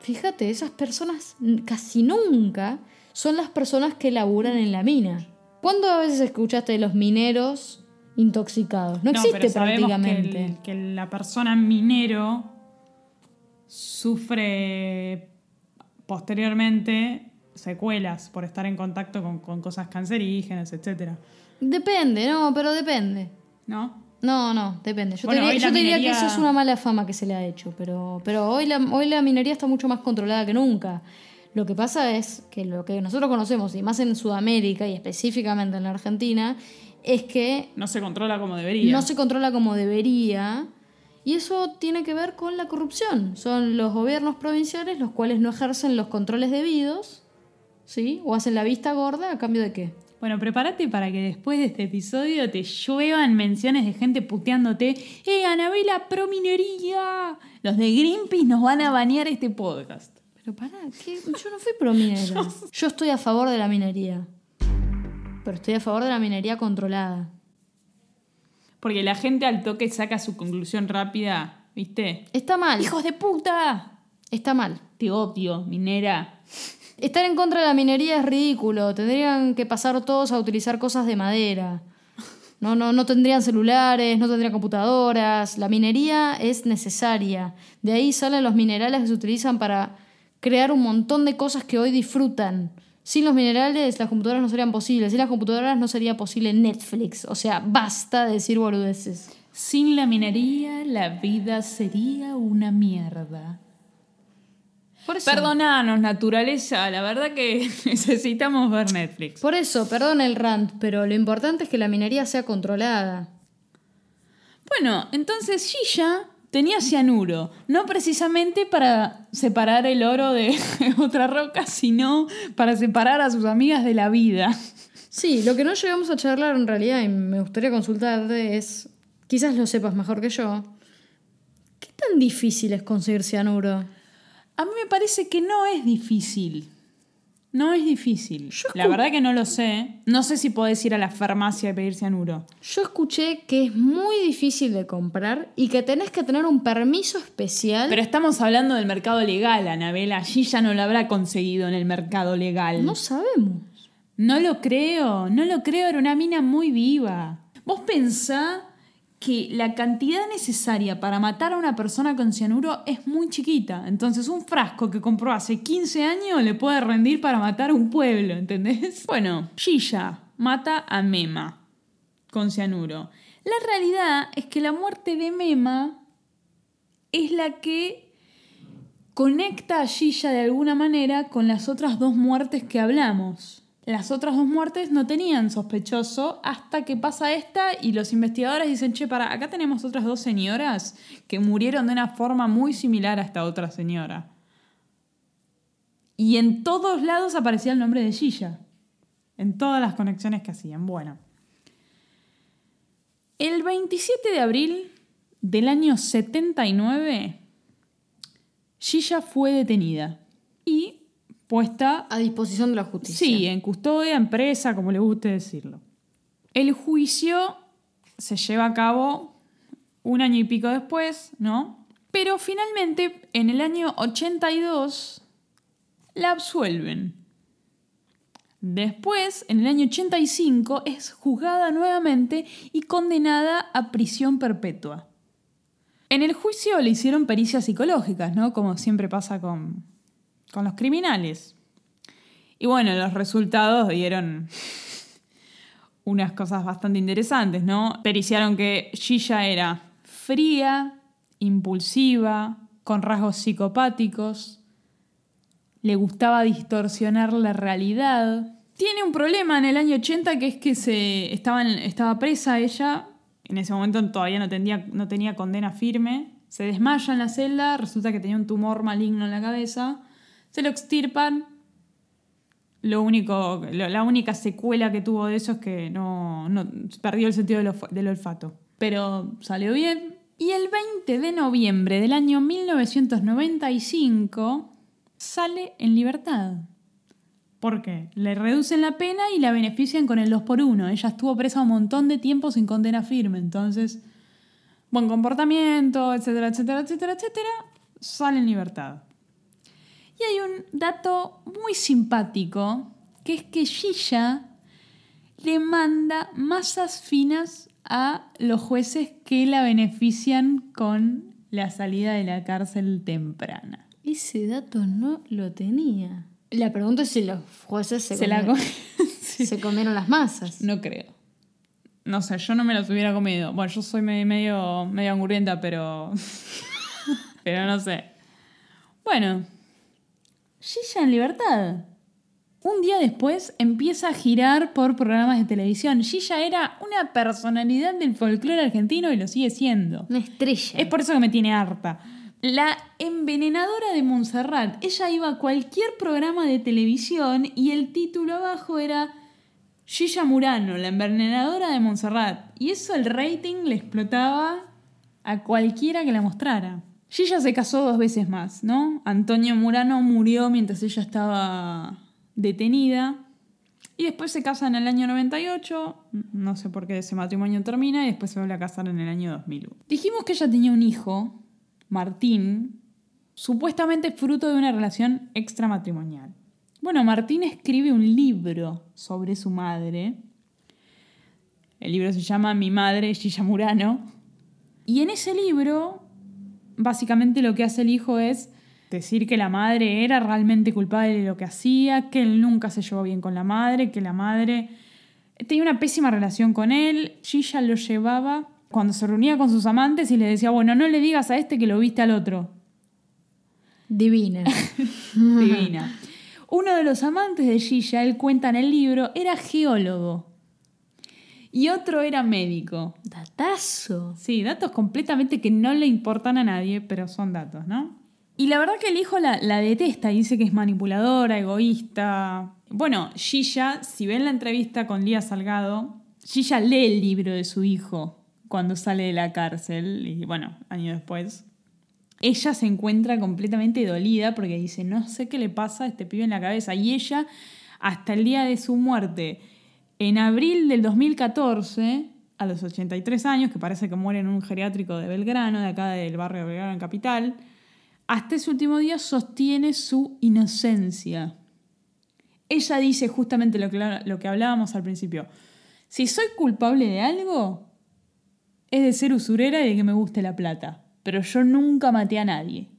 fíjate, esas personas casi nunca son las personas que laburan en la mina. ¿Cuándo a veces escuchaste de los mineros intoxicados? No, existe
pero sabemos que,
prácticamente.
el- que la persona minero sufre posteriormente secuelas por estar en contacto con, con cosas cancerígenas, etc.
Depende, no, pero depende.
¿No?
No, no, depende. Yo
Bueno,
te diría,
la
yo te diría
minería-
que esa es una mala fama que se le ha hecho, pero, pero hoy, la, hoy la minería está mucho más controlada que nunca. Lo que pasa es que lo que nosotros conocemos, y más en Sudamérica y específicamente en la Argentina, es que
No se controla como debería.
no se controla como debería. Y eso tiene que ver con la corrupción. Son los gobiernos provinciales los cuales no ejercen los controles debidos, ¿sí? O hacen la vista gorda a cambio de qué.
Bueno, prepárate para que después de este episodio te lluevan menciones de gente puteándote. ¡Eh, Anabela, pro minería! Los de Greenpeace nos van a banear este podcast.
Pero pará, ¿qué? yo no fui pro minera. Yo estoy a favor de la minería. Pero estoy a favor de la minería controlada.
Porque la gente al toque saca su conclusión rápida, ¿viste?
Está mal.
¡Hijos de puta!
Está mal.
Te odio, minera.
Estar en contra de la minería es ridículo. Tendrían que pasar todos a utilizar cosas de madera. No, no, no tendrían celulares, no tendrían computadoras. La minería es necesaria. De ahí salen los minerales que se utilizan para crear un montón de cosas que hoy disfrutan. Sin los minerales las computadoras no serían posibles. Sin las computadoras no sería posible Netflix. O sea, basta de decir boludeces.
Sin la minería, la vida sería una mierda.
Por eso,
Perdonanos, naturaleza. La verdad que necesitamos ver Netflix.
por eso, perdón el rant, pero lo importante es que la minería sea controlada.
Bueno, entonces Shisha tenía cianuro, no precisamente para separar el oro de otra roca, sino para separar a sus amigas de la vida.
Sí, lo que no llegamos a charlar en realidad y me gustaría consultarte es, quizás lo sepas mejor que yo, ¿qué tan difícil es conseguir cianuro?
A mí me parece que no es difícil. No es difícil.
Yo
La verdad que no lo sé. No sé si podés ir a la farmacia y pedir cianuro.
Yo escuché que es muy difícil de comprar y que tenés que tener un permiso especial.
Pero estamos hablando del mercado legal, Anabela. Shisha no lo habrá conseguido en el mercado legal.
no sabemos.
No lo creo, no lo creo, era una mina muy viva. Vos pensá que la cantidad necesaria para matar a una persona con cianuro es muy chiquita. Entonces un frasco que compró hace 15 años le puede rendir para matar a un pueblo, ¿entendés? Bueno, Shisha mata a Mema con cianuro. La realidad es que la muerte de Mema es la que conecta a Shisha de alguna manera con las otras dos muertes que hablamos. Las otras dos muertes no tenían sospechoso hasta que pasa esta y los investigadores dicen, che, para, acá tenemos otras dos señoras que murieron de una forma muy similar a esta otra señora. Y en todos lados aparecía el nombre de Shisha. En todas las conexiones que hacían. Bueno. El 27 de abril del año 79, Shisha fue detenida y puesta
A disposición de la justicia.
Sí, en custodia, en presa, como le guste decirlo. El juicio se lleva a cabo un año y pico después, ¿no? Pero finalmente, en el año 82, la absuelven. Después, en el año 85, es juzgada nuevamente y condenada a prisión perpetua. En el juicio le hicieron pericias psicológicas, ¿no? Como siempre pasa con, con los criminales. Y bueno, los resultados dieron unas cosas bastante interesantes, ¿no? Periciaron que Shisha era fría, impulsiva, con rasgos psicopáticos, le gustaba distorsionar la realidad. Tiene un problema en el año 80 que es que se estaba, estaba presa ella, en ese momento todavía no tenía, no tenía condena firme, se desmaya en la celda, resulta que tenía un tumor maligno en la cabeza, se lo extirpan, lo único, la única secuela que tuvo de eso es que no, no- perdió el sentido del olfato. Pero salió bien. Y el 20 de noviembre del año 1995 sale en libertad. ¿Por qué? Le reducen la pena y la benefician con el 2 por 1 Ella estuvo presa un montón de tiempo sin condena firme. Entonces, buen comportamiento, etcétera, etcétera, etcétera, etcétera, sale en libertad. Y hay un dato muy simpático, que es que Shisha le manda masas finas a los jueces que la benefician con la salida de la cárcel temprana.
Ese dato no lo tenía. La pregunta es si los jueces se,
Se la
comieron,
co- Sí.
se comieron las masas.
No creo. No sé, yo no me los hubiera comido. Bueno, yo soy me- medio, medio angurrienta, pero. pero no sé. Bueno. Gilla en libertad. Un día después empieza a girar por programas de televisión. Gilla era una personalidad del folclore argentino y lo sigue siendo.
Una estrella.
Es por eso que me tiene harta. La envenenadora de Montserrat. Ella iba a cualquier programa de televisión y el título abajo era Gilla Murano, la envenenadora de Montserrat. Y eso el rating le explotaba a cualquiera que la mostrara. Gilla se casó dos veces más, ¿no? Antonio Murano murió mientras ella estaba detenida. Y después se casa en el año 98, no sé por qué ese matrimonio termina, y después se vuelve a casar en el año 2001. Dijimos que ella tenía un hijo, Martín, supuestamente fruto de una relación extramatrimonial. Bueno, Martín escribe un libro sobre su madre. El libro se llama Mi madre, Gilla Murano. Y en ese libro, básicamente lo que hace el hijo es decir que la madre era realmente culpable de lo que hacía, que él nunca se llevó bien con la madre, que la madre tenía una pésima relación con él. Gilla lo llevaba cuando se reunía con sus amantes y le decía, bueno, no le digas a este que lo viste al otro.
Divina.
Divina. Uno de los amantes de Gilla, él cuenta en el libro, era geólogo. Y otro era médico.
Datazo.
Sí, datos completamente que no le importan a nadie, pero son datos, ¿no? Y la verdad que el hijo la, la detesta, dice que es manipuladora, egoísta. Bueno, Gilla, si ven la entrevista con Lía Salgado, Gilla lee el libro de su hijo cuando sale de la cárcel, y bueno, años después. Ella se encuentra completamente dolida porque dice, no sé qué le pasa a este pibe en la cabeza. Y ella, hasta el día de su muerte, en abril del 2014, a los 83 años, que parece que muere en un geriátrico de Belgrano, de acá del barrio de Belgrano en Capital, hasta ese último día sostiene su inocencia. Ella dice justamente lo que, lo que hablábamos al principio. Si soy culpable de algo, es de ser usurera y de que me guste la plata. Pero yo nunca maté a nadie.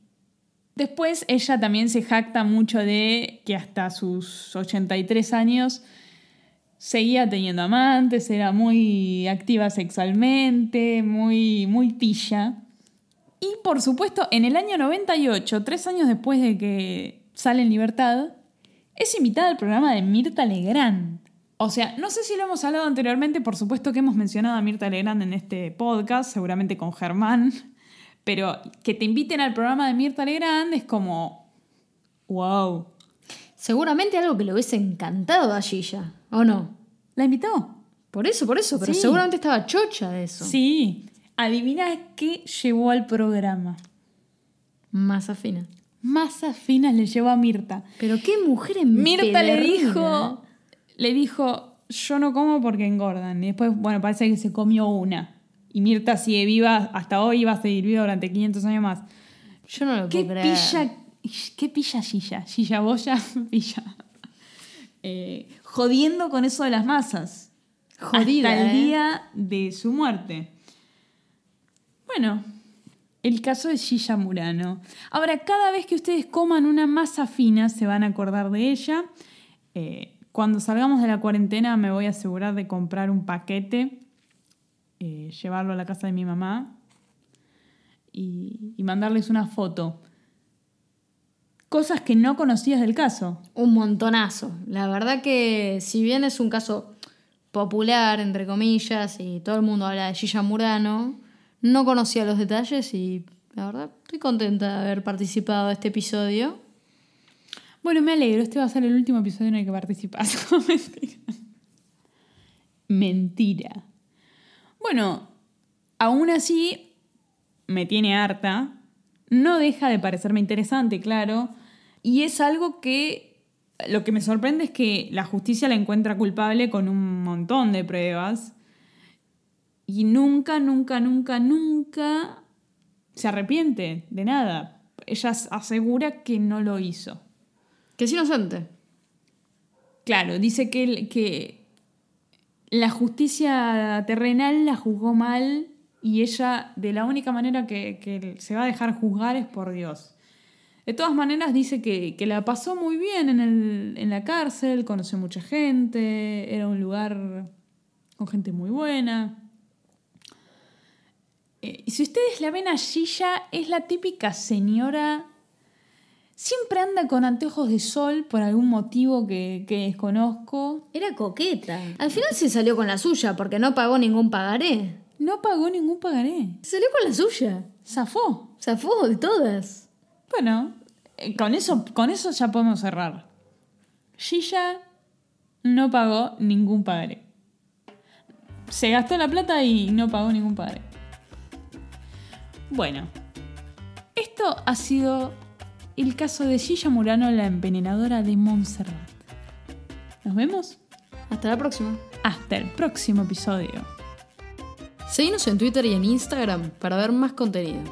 Después ella también se jacta mucho de que hasta sus 83 años seguía teniendo amantes, era muy activa sexualmente, muy, muy pilla. Y por supuesto, en el año 98, tres años después de que sale en libertad, es invitada al programa de Mirta Legrand. O sea, no sé si lo hemos hablado anteriormente, por supuesto que hemos mencionado a Mirta Legrand en este podcast, seguramente con Germán, pero que te inviten al programa de Mirta Legrand es como, wow.
Seguramente algo que le hubiese encantado a Gilla, ¿o no?
¿La invitó?
Por eso, por eso, pero
Sí.
seguramente estaba chocha de eso.
Sí. Adivina qué llevó al programa.
Masa fina.
Masas finas le llevó a Mirta.
Pero qué mujer en
Mirta le dijo, le dijo, yo no como porque engordan. Y después, bueno, parece que se comió una. Y Mirta sigue viva hasta hoy va a seguir viva durante 500 años más.
Yo no lo
¿Qué
puedo creer.
pilla, qué pilla Gilla? Gilla Boya, pilla. Eh, jodiendo con eso de las masas.
Jodida,
Hasta el
¿eh?
día de su muerte. Bueno, el caso de Gilla Murano. Ahora, cada vez que ustedes coman una masa fina, se van a acordar de ella. Eh, cuando salgamos de la cuarentena, me voy a asegurar de comprar un paquete, eh, llevarlo a la casa de mi mamá y, y mandarles una foto. Cosas que no conocías del caso.
Un montonazo. La verdad que si bien es un caso popular, entre comillas, y todo el mundo habla de Gilla Murano, no conocía los detalles y la verdad estoy contenta de haber participado de este episodio.
Bueno, me alegro. Este va a ser el último episodio en el que participas. Mentira. Mentira. Bueno, aún así me tiene harta. No deja de parecerme interesante, claro. Y es algo que lo que me sorprende es que la justicia la encuentra culpable con un montón de pruebas. Y nunca, nunca, nunca, nunca se arrepiente de nada. Ella asegura que no lo hizo.
Que es inocente.
Claro, dice que, que la justicia terrenal la juzgó mal y ella de la única manera que, que se va a dejar juzgar es por Dios. De todas maneras dice que, que la pasó muy bien en, el, en la cárcel, conoció mucha gente, era un lugar con gente muy buena. Eh, y si ustedes la ven a Gilla, es la típica señora. Siempre anda con anteojos de sol por algún motivo que, que desconozco.
Era coqueta. Al final se salió con la suya porque no pagó ningún pagaré.
No pagó ningún pagaré.
Se salió con la suya.
Zafó.
Zafó de todas.
Bueno, eh, con eso, con eso ya podemos cerrar. Gilla no pagó ningún pagaré. Se gastó la plata y no pagó ningún pagaré. Bueno, esto ha sido el caso de Gilla Murano, la envenenadora de Montserrat. ¿Nos vemos?
Hasta la próxima.
Hasta el próximo episodio.
Seguinos en Twitter y en Instagram para ver más contenido.